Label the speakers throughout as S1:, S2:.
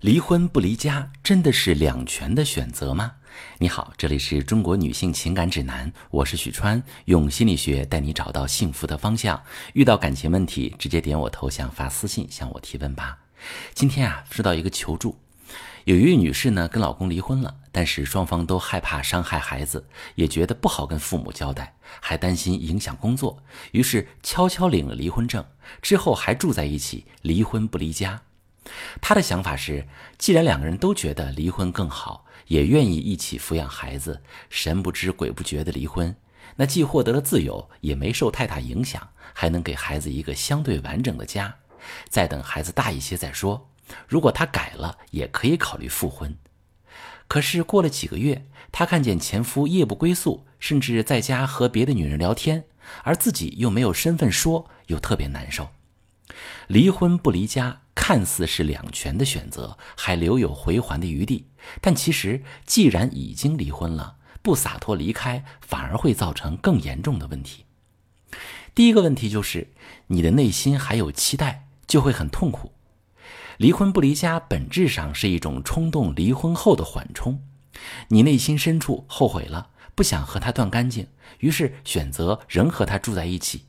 S1: 离婚不离家真的是两全的选择吗？你好，这里是中国女性情感指南，我是许川，用心理学带你找到幸福的方向。遇到感情问题，直接点我头像发私信向我提问吧。今天啊，收到一个求助，有一位女士呢跟老公离婚了，但是双方都害怕伤害孩子，也觉得不好跟父母交代，还担心影响工作，于是悄悄领了离婚证，之后还住在一起，离婚不离家。他的想法是，既然两个人都觉得离婚更好，也愿意一起抚养孩子，神不知鬼不觉的离婚，那既获得了自由，也没受太大影响，还能给孩子一个相对完整的家。再等孩子大一些再说。如果他改了，也可以考虑复婚。可是过了几个月，他看见前夫夜不归宿，甚至在家和别的女人聊天，而自己又没有身份说，又特别难受。离婚不离家。看似是两全的选择，还留有回环的余地，但其实既然已经离婚了，不洒脱离开，反而会造成更严重的问题。第一个问题就是，你的内心还有期待，就会很痛苦。离婚不离家，本质上是一种冲动离婚后的缓冲。你内心深处后悔了，不想和他断干净，于是选择仍和他住在一起。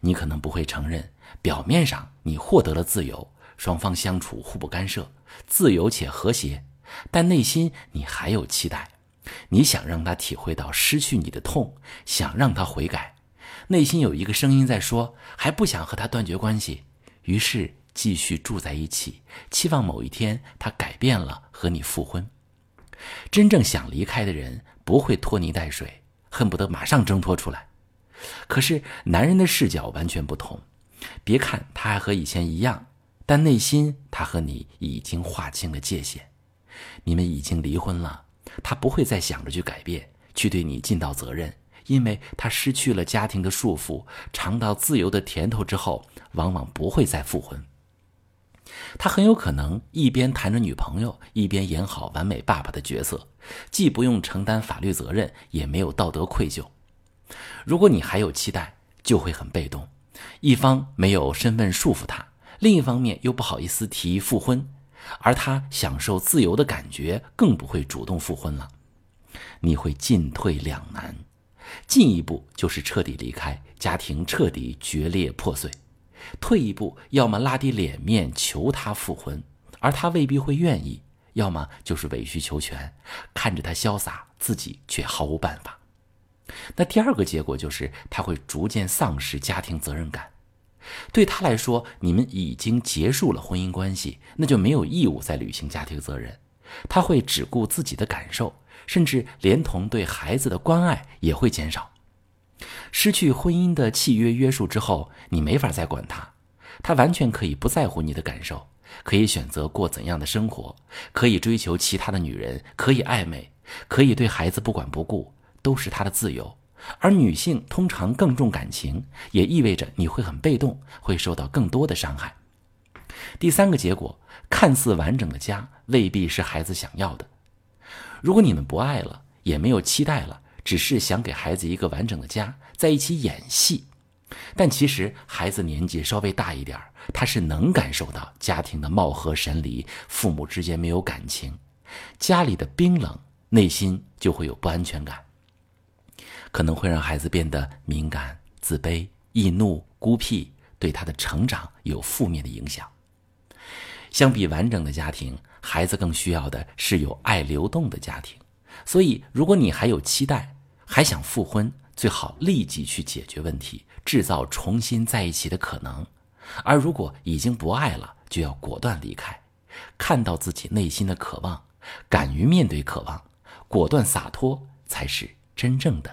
S1: 你可能不会承认，表面上你获得了自由。双方相处互不干涉，自由且和谐，但内心你还有期待，你想让他体会到失去你的痛，想让他悔改，内心有一个声音在说，还不想和他断绝关系，于是继续住在一起，期望某一天他改变了和你复婚。真正想离开的人不会拖泥带水，恨不得马上挣脱出来。可是男人的视角完全不同，别看他还和以前一样。但内心，他和你已经划清了界限，你们已经离婚了。他不会再想着去改变，去对你尽到责任，因为他失去了家庭的束缚，尝到自由的甜头之后，往往不会再复婚。他很有可能一边谈着女朋友，一边演好完美爸爸的角色，既不用承担法律责任，也没有道德愧疚。如果你还有期待，就会很被动，一方没有身份束缚他。另一方面又不好意思提复婚，而他享受自由的感觉，更不会主动复婚了。你会进退两难，进一步就是彻底离开家庭，彻底决裂破碎；退一步，要么拉低脸面求他复婚，而他未必会愿意；要么就是委曲求全，看着他潇洒，自己却毫无办法。那第二个结果就是他会逐渐丧失家庭责任感。对他来说，你们已经结束了婚姻关系，那就没有义务再履行家庭责任。他会只顾自己的感受，甚至连同对孩子的关爱也会减少。失去婚姻的契约约束之后，你没法再管他，他完全可以不在乎你的感受，可以选择过怎样的生活，可以追求其他的女人，可以暧昧，可以对孩子不管不顾，都是他的自由。而女性通常更重感情，也意味着你会很被动，会受到更多的伤害。第三个结果，看似完整的家未必是孩子想要的。如果你们不爱了，也没有期待了，只是想给孩子一个完整的家，在一起演戏，但其实孩子年纪稍微大一点他是能感受到家庭的貌合神离，父母之间没有感情，家里的冰冷，内心就会有不安全感。可能会让孩子变得敏感、自卑、易怒、孤僻，对他的成长有负面的影响。相比完整的家庭，孩子更需要的是有爱流动的家庭。所以，如果你还有期待，还想复婚，最好立即去解决问题，制造重新在一起的可能。而如果已经不爱了，就要果断离开，看到自己内心的渴望，敢于面对渴望，果断洒脱，才是真正的。